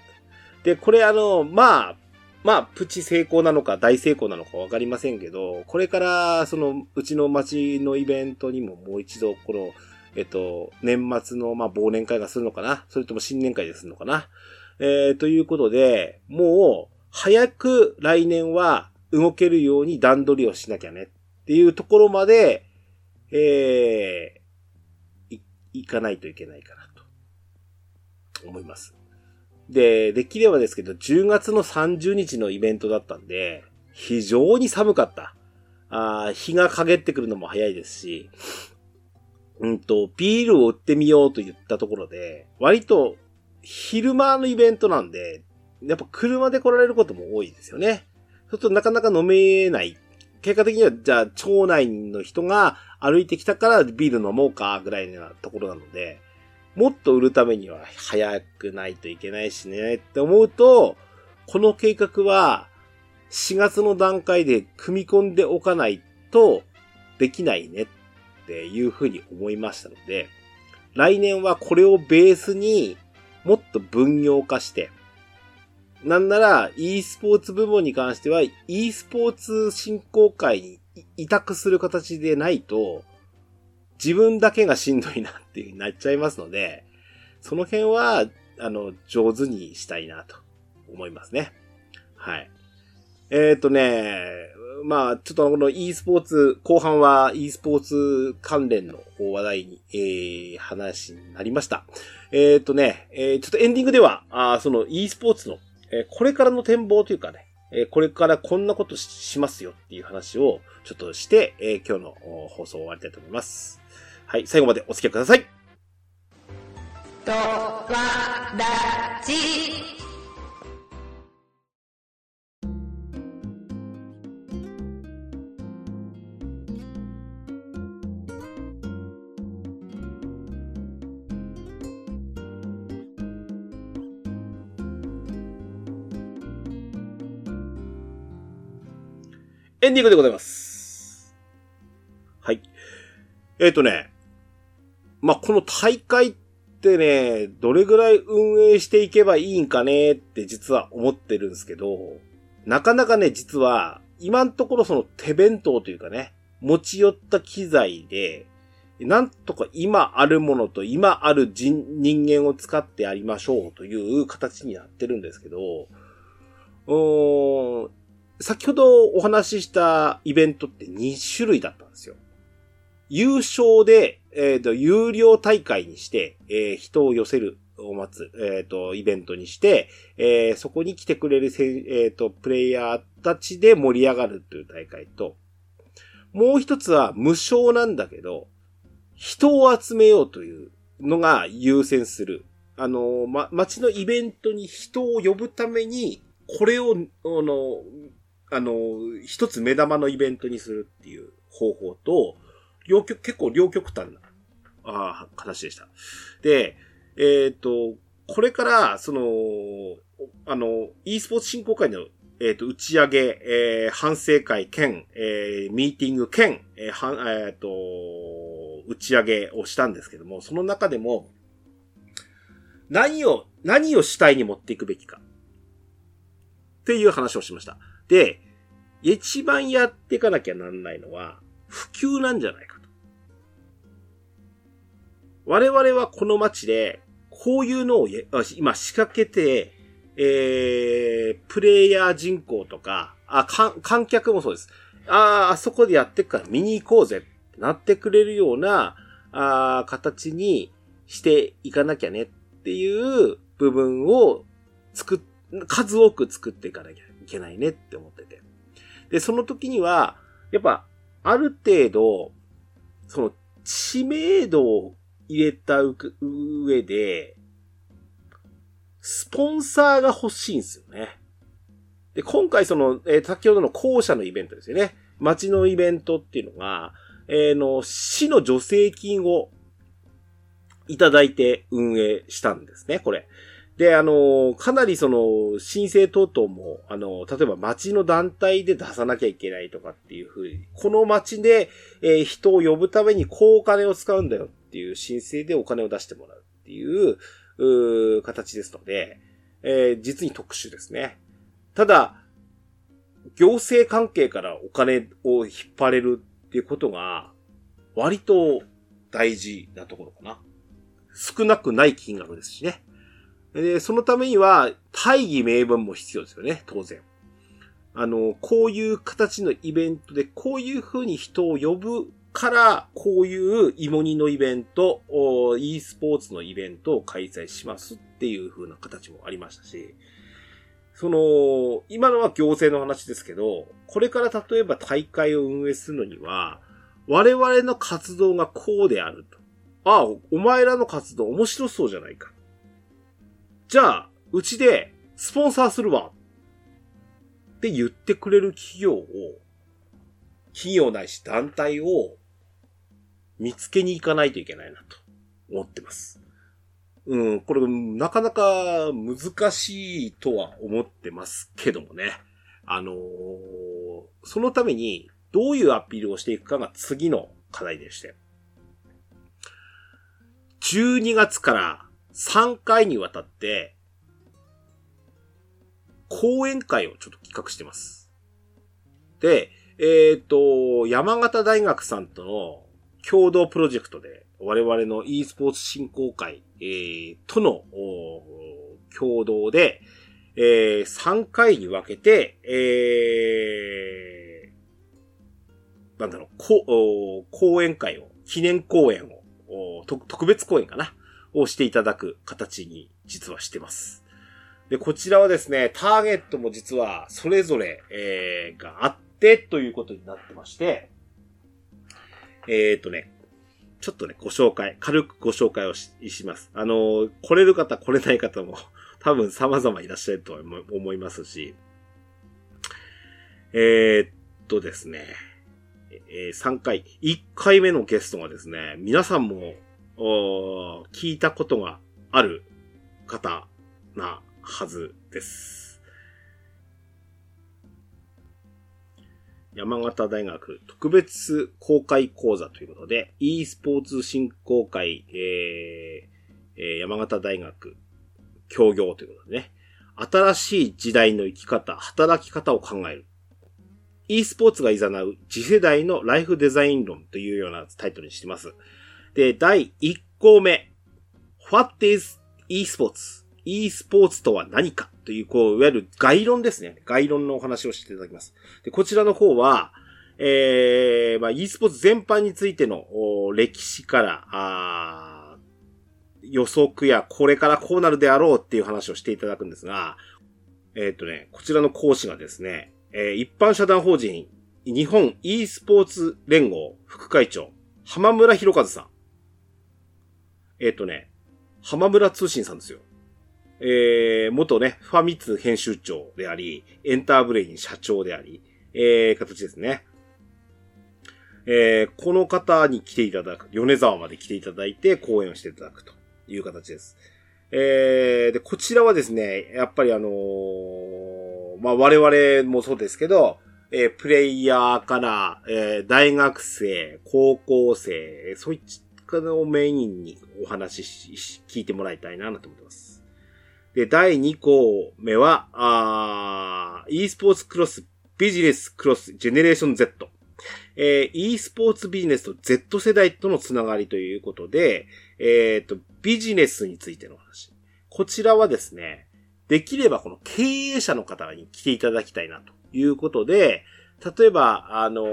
で、これあの、まあ、まあ、プチ成功なのか大成功なのかわかりませんけど、これから、その、うちの町のイベントにももう一度、この、えっと、年末の、まあ、忘年会がするのかな？それとも新年会でするのかな？えー、ということで、もう、早く来年は動けるように段取りをしなきゃね。っていうところまで、えー、い、いかないといけないかなと思います。で、できればですけど、10月の30日のイベントだったんで、非常に寒かった。あ日が陰ってくるのも早いですし、うんと、ビールを売ってみようと言ったところで、割と昼間のイベントなんで、やっぱ車で来られることも多いですよね。そうするとなかなか飲めない。結果的には、じゃあ、町内の人が歩いてきたからビール飲もうか、ぐらいなところなので、もっと売るためには早くないといけないしねって思うと、この計画は4月の段階で組み込んでおかないとできないねっていうふうに思いましたので、来年はこれをベースにもっと分業化して、なんなら e スポーツ部門に関しては e スポーツ振興会に委託する形でないと、自分だけがしんどいなっていう風になっちゃいますので、その辺は、あの、上手にしたいなと思いますね。はい。えっ、ー、とね、まあ、ちょっとこの e スポーツ、後半は e スポーツ関連の話題に、えー、話になりました。えっ、ー、とね、えー、ちょっとエンディングでは、あその e スポーツの、え、これからの展望というかね、え、これからこんなことしますよっていう話をちょっとして、え、今日の放送を終わりたいと思います。はい、最後までお付き合いください。とわらじエンディングでございます。はい。えっ、ー、とね、まあ、この大会ってね、どれぐらい運営していけばいいんかねって実は思ってるんですけど、なかなかね、実は、今のところその手弁当というかね、持ち寄った機材で、なんとか今あるものと今ある人人間を使ってやりましょうという形になってるんですけど、うーん、先ほどお話ししたイベントって2種類だったんですよ。優勝で、えっ、ー、と、有料大会にして、えー、人を寄せるを待つ、えっ、ー、と、イベントにして、えー、そこに来てくれるせ、えっ、と、プレイヤーたちで盛り上がるという大会と、もう一つは無償なんだけど、人を集めようというのが優先する。あの、ま、街のイベントに人を呼ぶために、これを、あの、あの、一つ目玉のイベントにするっていう方法と、両極、結構両極端な、ああ、形でした。で、えっ、と、これから、その、あの、e スポーツ振興会の、えっ、と、打ち上げ、えー、反省会兼、えー、ミーティング兼、えー、は、えっ、と、打ち上げをしたんですけども、その中でも、何を、何を主体に持っていくべきか。っていう話をしました。で、一番やっていかなきゃなんないのは、普及なんじゃないか。我々はこの街で、こういうのを今仕掛けて、えー、プレイヤー人口とか、あ、観客もそうです。ああ、あそこでやってっから見に行こうぜってなってくれるような、あ形にしていかなきゃねっていう部分を作っ、数多く作っていかなきゃいけないねって思ってて。で、その時には、やっぱ、ある程度、その、知名度を入れた上で、スポンサーが欲しいんですよね。で、今回その、えー、先ほどの校舎のイベントですよね。街のイベントっていうのが、えー、の、市の助成金をいただいて運営したんですね、これ。で、あの、かなりその、申請等々も、あの、例えば町の団体で出さなきゃいけないとかっていうふうに、この町で、えー、人を呼ぶためにこうお金を使うんだよっていう申請でお金を出してもらうっていう、う形ですので、えー、実に特殊ですね。ただ、行政関係からお金を引っ張れるっていうことが、割と大事なところかな。少なくない金額ですしね。で、そのためには、大義名分も必要ですよね、当然。あの、こういう形のイベントで、こういう風に人を呼ぶから、こういう芋煮のイベント、e スポーツのイベントを開催しますっていう風な形もありましたし、その、今のは行政の話ですけど、これから例えば大会を運営するのには、我々の活動がこうであると。ああ、お前らの活動面白そうじゃないか。じゃあ、うちでスポンサーするわ。って言ってくれる企業を、企業ないし団体を見つけに行かないといけないなと思ってます。うん、これなかなか難しいとは思ってますけどもね。あのー、そのためにどういうアピールをしていくかが次の課題でして。12月から3回にわたって、講演会をちょっと企画してます。で、えっ、ー、と、山形大学さんとの共同プロジェクトで、我々の e スポーツ振興会、えー、との共同で、えー、3回に分けて、えー、なんだろう、こ講演会を、記念講演を、特別講演かなをしていただく形に実はしてます。で、こちらはですね、ターゲットも実はそれぞれ、えー、があってということになってまして、えっ、ー、とね、ちょっとね、ご紹介、軽くご紹介をします。あの、来れる方、来れない方も *laughs* 多分様々いらっしゃると思いますし、えー、っとですね、えー、3回、1回目のゲストがですね、皆さんも聞いたことがある方なはずです。山形大学特別公開講座ということで、e スポーツ振興会、えーえー、山形大学協業ということでね、新しい時代の生き方、働き方を考える。e スポーツが誘う次世代のライフデザイン論というようなタイトルにしてます。で、第1項目。What is e-sports? e スポーツとは何か？という、こう、いわゆる概論ですね。概論のお話をしていただきます。で、こちらの方は、えー、まあ、e スポーツ全般についての歴史から、あ予測やこれからこうなるであろうっていう話をしていただくんですが、えっ、ー、とね、こちらの講師がですね、えー、一般社団法人日本 e スポーツ連合副会長、浜村博和さん。えっ、ー、とね、浜村通信さんですよ。えー、元ね、ファミツ編集長であり、エンターブレイン社長であり、えー、形ですね。えー、この方に来ていただく、米沢まで来ていただいて講演をしていただくという形です。えー、で、こちらはですね、やっぱりあのー、まあ、我々もそうですけど、えー、プレイヤーから、えー、大学生、高校生、そういったのをメインにお話し、聞いてもらいたいなと思ってます。で、第2項目は、あ e スポーツクロス、ビジネスクロス、ジェネレーション Z。えー、e スポーツビジネスと Z 世代とのつながりということで、えっ、ー、と、ビジネスについての話。こちらはですね、できればこの経営者の方に来ていただきたいなということで、例えば、あのー、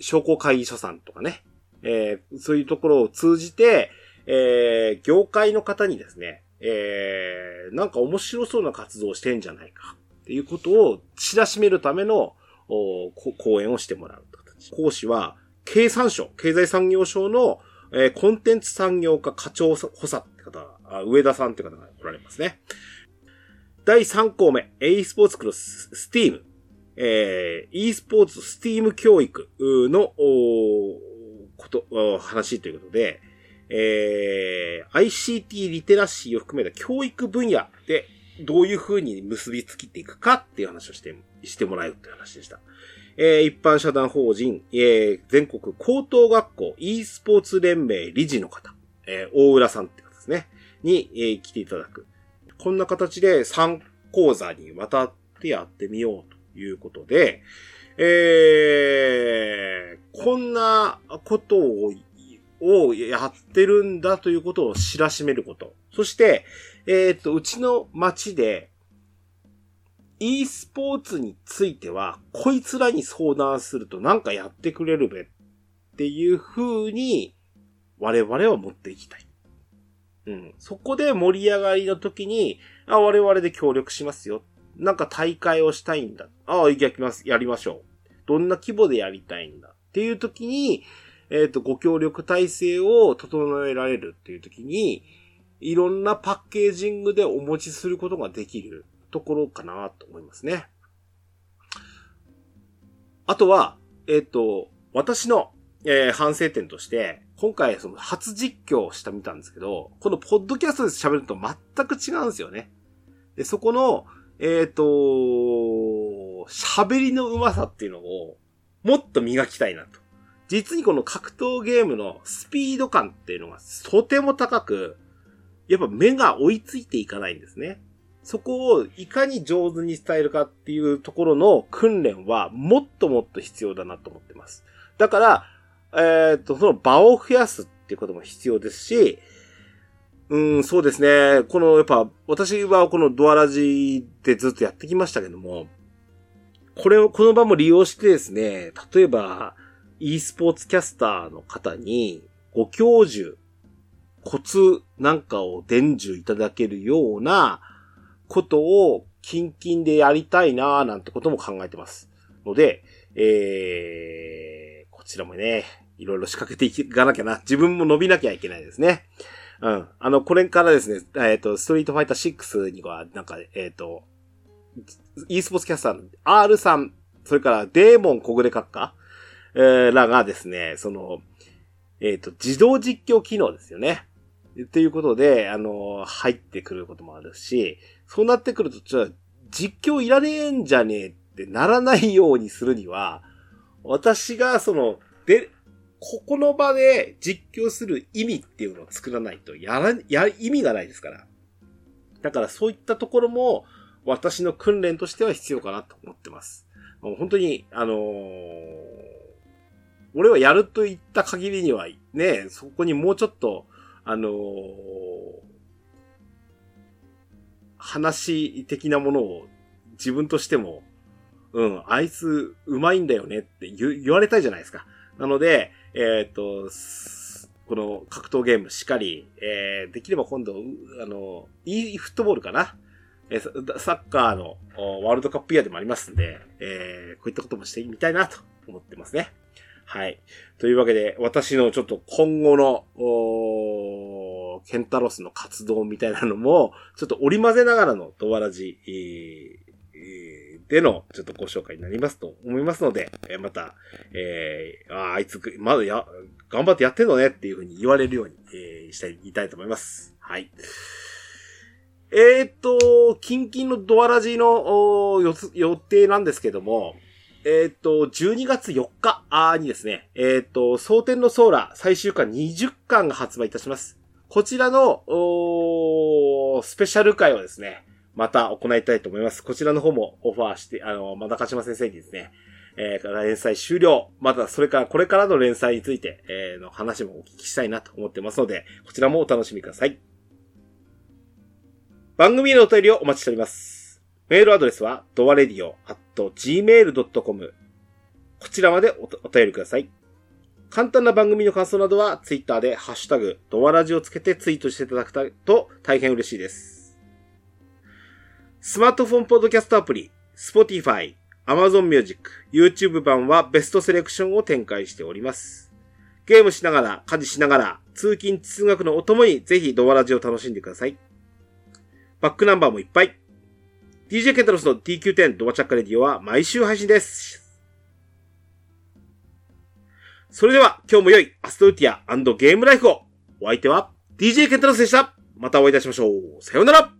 商工会議所さんとかね、えー、そういうところを通じて、えー、業界の方にですね、えー、なんか面白そうな活動をしてんじゃないかっていうことを知らしめるためのお講演をしてもらう形。講師は、経産省、経済産業省の、えー、コンテンツ産業課課長補佐って方あ、上田さんって方がおられますね。第3項目、e スポーツクロス、スティーム。えー、e スポーツスティーム教育の、おこと、お話ということで、えー、ICT リテラシーを含めた教育分野でどういう風に結びつきていくかっていう話をして、してもらうっていう話でした。えー、一般社団法人、えー、全国高等学校 e スポーツ連盟理事の方、えー、大浦さんって方ですね、に、えー、来ていただく。こんな形で3講座にわたってやってみようということで、えー、こんなことををやってるんだということを知らしめること。そして、えー、っと、うちの町で、e スポーツについては、こいつらに相談するとなんかやってくれるべっていう風に、我々は持っていきたい。うん。そこで盛り上がりの時に、あ、我々で協力しますよ。なんか大会をしたいんだ。ああ、やります、やりましょう。どんな規模でやりたいんだ。っていう時に、えっ、ー、と、ご協力体制を整えられるっていう時に、いろんなパッケージングでお持ちすることができるところかなと思いますね。あとは、えっ、ー、と、私の、えー、反省点として、今回その初実況をしたみたんですけど、このポッドキャストで喋ると全く違うんですよね。で、そこの、えっ、ー、と、喋りの上手さっていうのをもっと磨きたいなと。実にこの格闘ゲームのスピード感っていうのがとても高く、やっぱ目が追いついていかないんですね。そこをいかに上手に伝えるかっていうところの訓練はもっともっと必要だなと思ってます。だから、えっ、と、その場を増やすっていうことも必要ですし、うん、そうですね。この、やっぱ、私はこのドアラジでずっとやってきましたけども、これを、この場も利用してですね、例えば、e スポーツキャスターの方に、ご教授、コツなんかを伝授いただけるようなことを、キンキンでやりたいなーなんてことも考えてます。ので、えー、こちらもね、いろいろ仕掛けていかなきゃな。自分も伸びなきゃいけないですね。うん。あの、これからですね、えっ、ー、と、ストリートファイター6には、なんか、えっ、ー、と、e スポーツキャスターの R さん、それからデーモン小暮閣下、え、らがですね、その、えっ、ー、と、自動実況機能ですよね。っていうことで、あの、入ってくることもあるし、そうなってくると、じゃ、実況いらねえんじゃねえってならないようにするには、私がその、で、ここの場で実況する意味っていうのを作らないと、やら、や、意味がないですから。だからそういったところも、私の訓練としては必要かなと思ってます。もう本当に、あのー、俺はやると言った限りには、ね、そこにもうちょっと、あのー、話的なものを自分としても、うん、あいつうまいんだよねって言われたいじゃないですか。なので、えっ、と、この格闘ゲームしっかり、えー、できれば今度、あの、e フットボールかな。えー、サッカーのワールドカップイヤーでもありますんで、えー、こういったこともしてみたいなと思ってますね。はい。というわけで、私のちょっと今後の、ケンタロスの活動みたいなのも、ちょっと織り交ぜながらのドアラジ、えーでの、ちょっとご紹介になりますと思いますので、えまた、えー、ああいつ、まだや、頑張ってやってんのねっていうふうに言われるように、えー、したい、いたいと思います。はい。えーっと、近々のドアラジの予定なんですけども、えーっと、12月4日あにですね、えーっと、蒼天のソーラー最終巻20巻が発売いたします。こちらの、スペシャル回をですね、また行いたいと思います。こちらの方もオファーして、あの、まだかしま先生にですね、えー、連載終了。また、それから、これからの連載について、えーの話もお聞きしたいなと思ってますので、こちらもお楽しみください。番組へのお便りをお待ちしております。メールアドレスは、ドアレディオ at gmail.com。こちらまでおお便りください。簡単な番組の感想などは、ツイッターで、ハッシュタグ、ドアラジをつけてツイートしていただくと大変嬉しいです。スマートフォンポッドキャストアプリ、Spotify、Amazon Music、YouTube 版はベストセレクションを展開しております。ゲームしながら、家事しながら、通勤通学のお供にぜひドアラジを楽しんでください。バックナンバーもいっぱい。DJ ケンタロスの TQ10 ドバチャッカレディオは毎週配信です。それでは今日も良いアストルティアゲームライフを。お相手は DJ ケンタロスでした。またお会いいたしましょう。さようなら